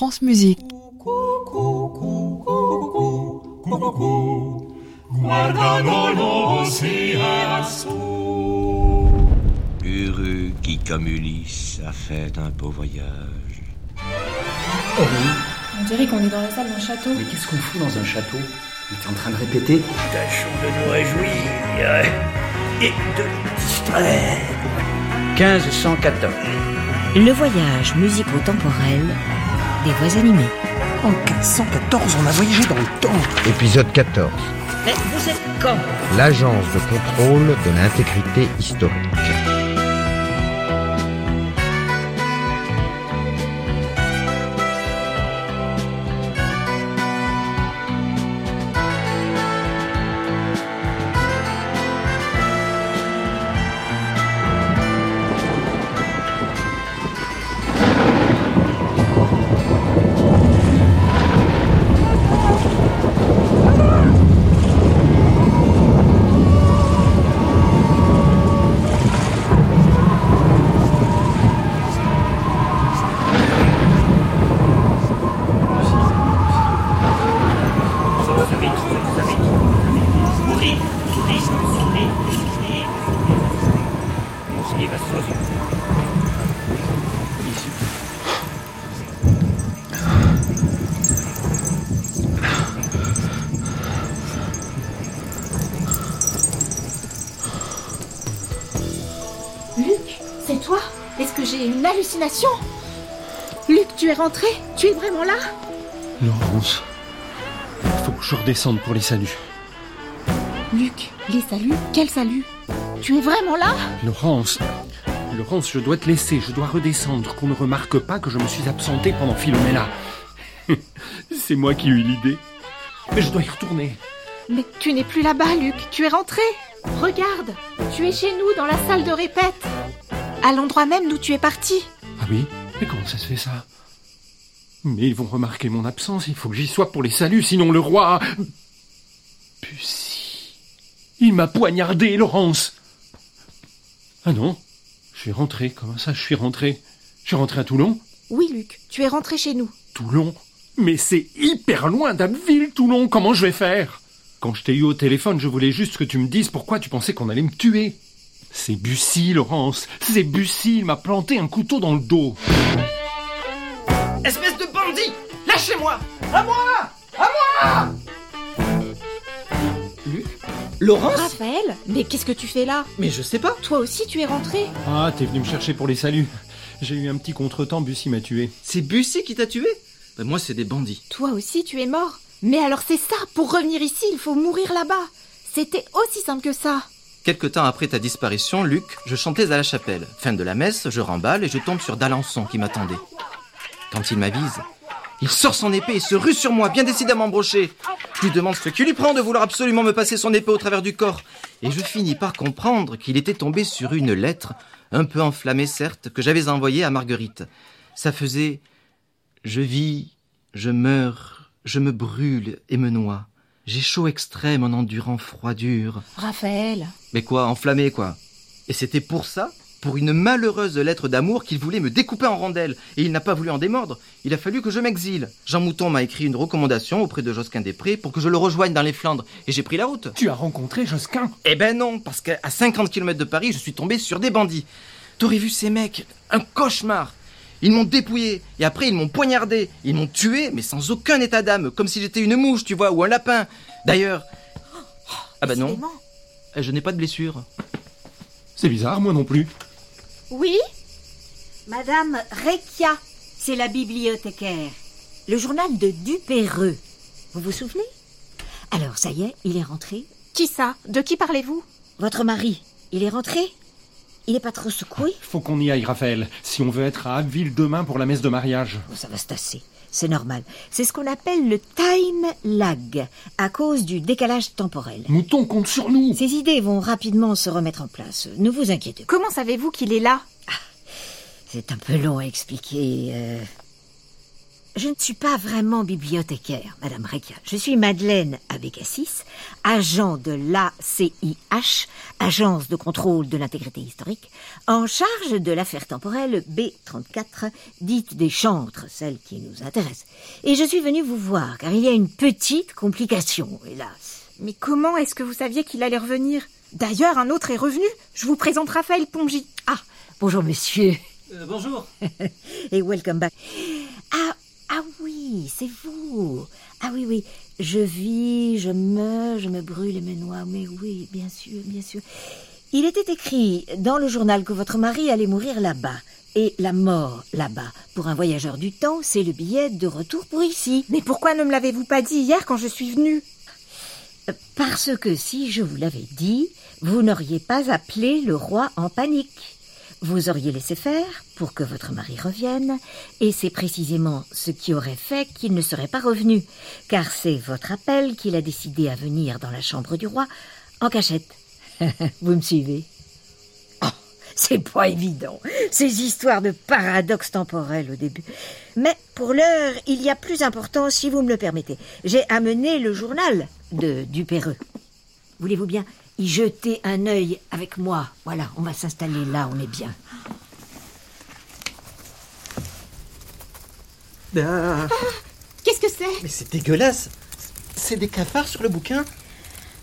France Musique. Heureux qui, comme Ulysse, a fait un beau voyage. Oh oui, On dirait qu'on est dans la salle d'un château. mais qu'est-ce qu'on fout dans un château? On est en train de répéter Tâchons de nous réjouir et de nous distraire. 1514. Le voyage musico-temporel des voix animées. En 1514, on a voyagé dans le temps. Épisode 14. Mais vous êtes quand? L'agence de contrôle de l'intégrité historique. Luc, c'est toi? Est-ce que j'ai une hallucination? Luc, tu es rentré? Tu es vraiment là? Laurence, il faut que je redescende pour les saluts. Luc, les saluts? Quel salut Tu es vraiment là? Laurence, Laurence, je dois te laisser, je dois redescendre, qu'on ne remarque pas que je me suis absenté pendant Philomena. C'est moi qui ai eu l'idée. Mais je dois y retourner. Mais tu n'es plus là-bas, Luc, tu es rentré. Regarde, tu es chez nous dans la salle de répète. À l'endroit même d'où tu es parti. Ah oui? Mais comment ça se fait ça? Mais ils vont remarquer mon absence, il faut que j'y sois pour les saluts, sinon le roi... Bussy... Il m'a poignardé, Laurence Ah non Je suis rentré, comment ça je suis rentré? Je suis rentré à Toulon? Oui, Luc, tu es rentré chez nous. Toulon? Mais c'est hyper loin d'Abbeville, Toulon, comment je vais faire? Quand je t'ai eu au téléphone, je voulais juste que tu me dises pourquoi tu pensais qu'on allait me tuer. C'est Bussy, Laurence, c'est Bussy, il m'a planté un couteau dans le dos. Espèce de bandit! Lâchez-moi! À moi! À moi Laurence Raphaël Mais qu'est-ce que tu fais là? Mais je sais pas. Toi aussi, tu es rentré Ah, t'es venu me chercher pour les saluts. J'ai eu un petit contretemps, Bussy m'a tué. C'est Bussy qui t'a tué? Ben moi, c'est des bandits. Toi aussi, tu es mort. Mais alors c'est ça, pour revenir ici, il faut mourir là-bas. C'était aussi simple que ça. Quelque temps après ta disparition, Luc, je chantais à la chapelle. Fin de la messe, je remballe et je tombe sur d'Alençon qui m'attendait. Quand il m'avise, il sort son épée et se rue sur moi, bien décidé à m'embrocher. Je lui demande ce qui lui prend de vouloir absolument me passer son épée au travers du corps. Et je finis par comprendre qu'il était tombé sur une lettre, un peu enflammée certes, que j'avais envoyée à Marguerite. Ça faisait Je vis, je meurs, je me brûle et me noie. J'ai chaud extrême en endurant froidure. Raphaël, Mais quoi, enflammé quoi? Et c'était pour ça, pour une malheureuse lettre d'amour qu'il voulait me découper en rondelles. Et il n'a pas voulu en démordre. Il a fallu que je m'exile. Jean Mouton m'a écrit une recommandation auprès de Josquin des Prés pour que je le rejoigne dans les Flandres. Et j'ai pris la route. Tu as rencontré Josquin? Eh ben non, parce qu'à 50 km de Paris, je suis tombé sur des bandits. T'aurais vu ces mecs? Un cauchemar Ils m'ont dépouillé, et après ils m'ont poignardé. Ils m'ont tué, mais sans aucun état d'âme, comme si j'étais une mouche, tu vois, ou un lapin. D'ailleurs... Ah bah non, décidément. je n'ai pas de blessure. C'est bizarre, moi non plus. Oui Madame Rekia, c'est la bibliothécaire. Le journal de Dupéreux. Vous vous souvenez? Alors, ça y est, il est rentré. qui ça? De qui parlez-vous? Votre mari, il est rentré? Il est pas trop secoué? Faut qu'on y aille, Raphaël, si on veut être à Abbeville demain pour la messe de mariage. Oh, Ça va se tasser. C'est normal. C'est ce qu'on appelle le time lag, à cause du décalage temporel. Mouton compte sur nous Ces idées vont rapidement se remettre en place. Ne vous inquiétez pas. Comment savez-vous qu'il est là? C'est un peu long à expliquer. euh. Je ne suis pas vraiment bibliothécaire, Madame Rekia. Je suis Madeleine Abécassis, agent de l'ACIH, Agence de contrôle de l'intégrité historique, en charge de l'affaire temporelle B34, dite des chantres, celle qui nous intéresse. Et je suis venue vous voir, car il y a une petite complication, hélas. Mais comment est-ce que vous saviez qu'il allait revenir? D'ailleurs, un autre est revenu. Je vous présente Raphaël Pongy. Ah, bonjour monsieur. Euh, bonjour. Et welcome back. Ah oui, c'est vous. Ah oui, oui. Je vis, je meurs, je me brûle et me noie. Mais oui, bien sûr, bien sûr. Il était écrit dans le journal que votre mari allait mourir là-bas. Et la mort là-bas, pour un voyageur du temps, c'est le billet de retour pour ici. Mais pourquoi ne me l'avez-vous pas dit hier quand je suis venue? Parce que si je vous l'avais dit, vous n'auriez pas appelé le roi en panique. Vous auriez laissé faire pour que votre mari revienne, et c'est précisément ce qui aurait fait qu'il ne serait pas revenu, car c'est votre appel qu'il a décidé à venir dans la chambre du roi en cachette. vous me suivez? Oh, c'est pas évident, ces histoires de paradoxes temporels au début. Mais pour l'heure, il y a plus important si vous me le permettez. J'ai amené le journal de Dupéreux. Voulez-vous bien y jeter un œil avec moi Voilà, on va s'installer là, on est bien. Ah, Qu'est-ce que c'est? Mais c'est dégueulasse. C'est des cafards sur le bouquin.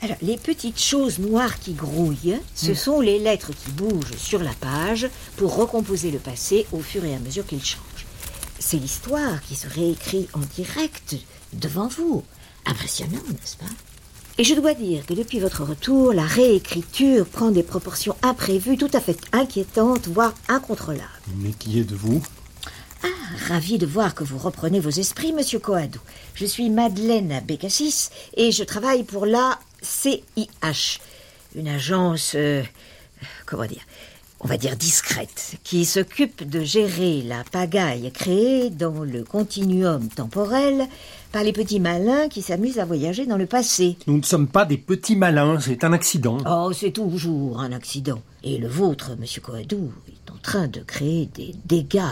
Alors, les petites choses noires qui grouillent, ce sont les lettres qui bougent sur la page pour recomposer le passé au fur et à mesure qu'il change. C'est l'histoire qui se réécrit en direct devant vous. Impressionnant, n'est-ce pas? Et je dois dire que depuis votre retour, la réécriture prend des proportions imprévues, tout à fait inquiétantes, voire incontrôlables. Mais qui êtes-vous? Ravi de voir que vous reprenez vos esprits, monsieur Coadou. Je suis Madeleine Bécassis et je travaille pour la CIH, une agence, euh, comment dire, on va dire discrète, qui s'occupe de gérer la pagaille créée dans le continuum temporel par les petits malins qui s'amusent à voyager dans le passé. Nous ne sommes pas des petits malins, c'est un accident. Oh, c'est toujours un accident. Et le vôtre, monsieur Coadou, est en train de créer des dégâts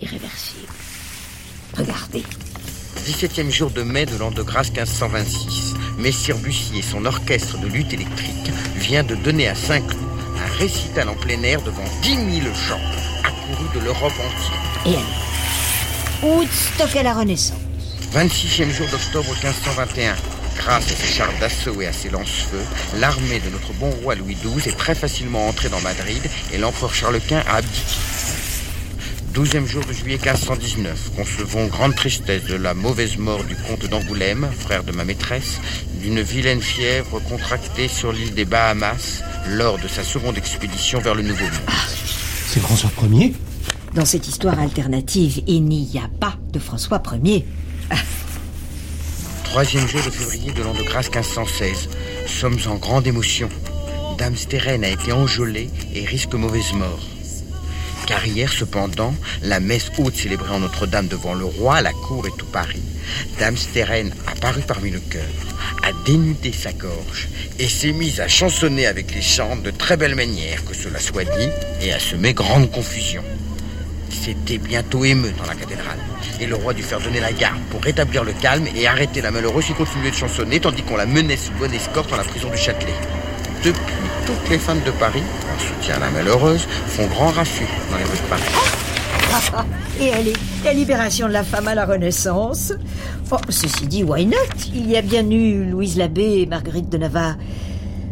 irréversibles. Regardez. 17e jour de mai de l'an de grâce 1526, Messire Bussy et son orchestre de lutte électrique vient de donner à Saint-Cloud un récital en plein air devant 10 000 gens accourus de l'Europe entière. Et elle Woodstock à la Renaissance. 26e jour d'octobre 1521. Grâce à ses chars d'assaut et à ses lance-feux, l'armée de notre bon roi Louis XII est très facilement entrée dans Madrid et l'empereur Charles Quint a abdiqué. 12e jour de juillet 1519, concevons grande tristesse de la mauvaise mort du comte d'Angoulême, frère de ma maîtresse, d'une vilaine fièvre contractée sur l'île des Bahamas lors de sa seconde expédition vers le Nouveau Monde. C'est François Ier Dans cette histoire alternative, il n'y a pas de François Ier. Troisième jour de février de l'an de grâce 1516. Sommes en grande émotion. Dame Stérène a été enjolée et risque mauvaise mort. Car hier, cependant, la messe haute célébrée en Notre-Dame devant le roi, la cour et tout Paris, Dame Stérène apparut parmi le chœur, a dénudé sa gorge et s'est mise à chansonner avec les chants de très belle manière, que cela soit dit, et à semer grande confusion. C'était bientôt émeute dans la cathédrale, et le roi dut faire donner la garde pour rétablir le calme et arrêter la malheureuse qui continuait de chansonner tandis qu'on la menait sous bonne escorte dans la prison du Châtelet. Depuis, toutes les femmes de Paris, en soutien à la malheureuse, font grand raffut dans les rues de Paris. Et allez, la libération de la femme à la Renaissance. Oh, ceci dit, why not? Il y a bien eu Louise Labbé et Marguerite de Navarre.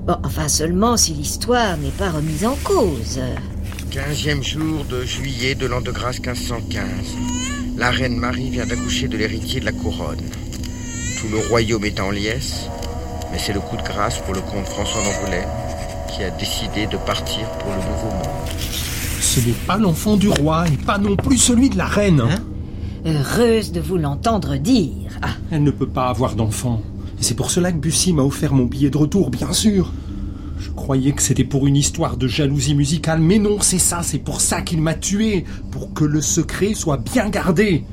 Bon, enfin seulement si l'histoire n'est pas remise en cause. 15e jour de juillet de l'an de grâce 1515. La reine Marie vient d'accoucher de l'héritier de la couronne. Tout le royaume est en liesse, mais c'est le coup de grâce pour le comte François d'Angoulême qui a décidé de partir pour le Nouveau Monde. Ce n'est pas l'enfant du roi et pas non plus celui de la reine. Hein Heureuse de vous l'entendre dire. Ah, Elle ne peut pas avoir d'enfant. Et c'est pour cela que Bussy m'a offert mon billet de retour, bien sûr. Je croyais que c'était pour une histoire de jalousie musicale, mais non, c'est ça, c'est pour ça qu'il m'a tué, pour que le secret soit bien gardé.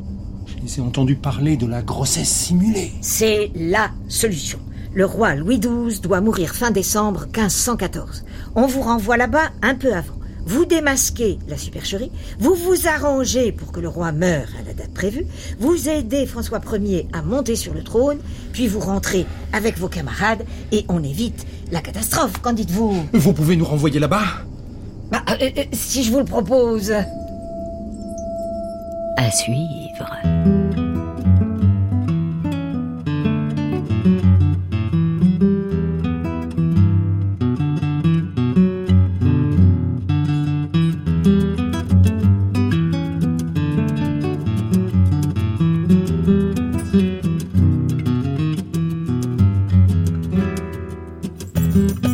Je les ai entendus parler de la grossesse simulée. c'est la solution. Le roi Louis XII doit mourir fin décembre 1514. On vous renvoie là-bas un peu avant. vous démasquez la supercherie, vous vous arrangez pour que le roi meure à la date prévue, vous aidez François Ier à monter sur le trône, puis vous rentrez avec vos camarades et on évite la catastrophe. Qu'en dites-vous? Vous pouvez nous renvoyer là-bas? Bah, euh, euh, Si je vous le propose. À suivre. Mm-hmm.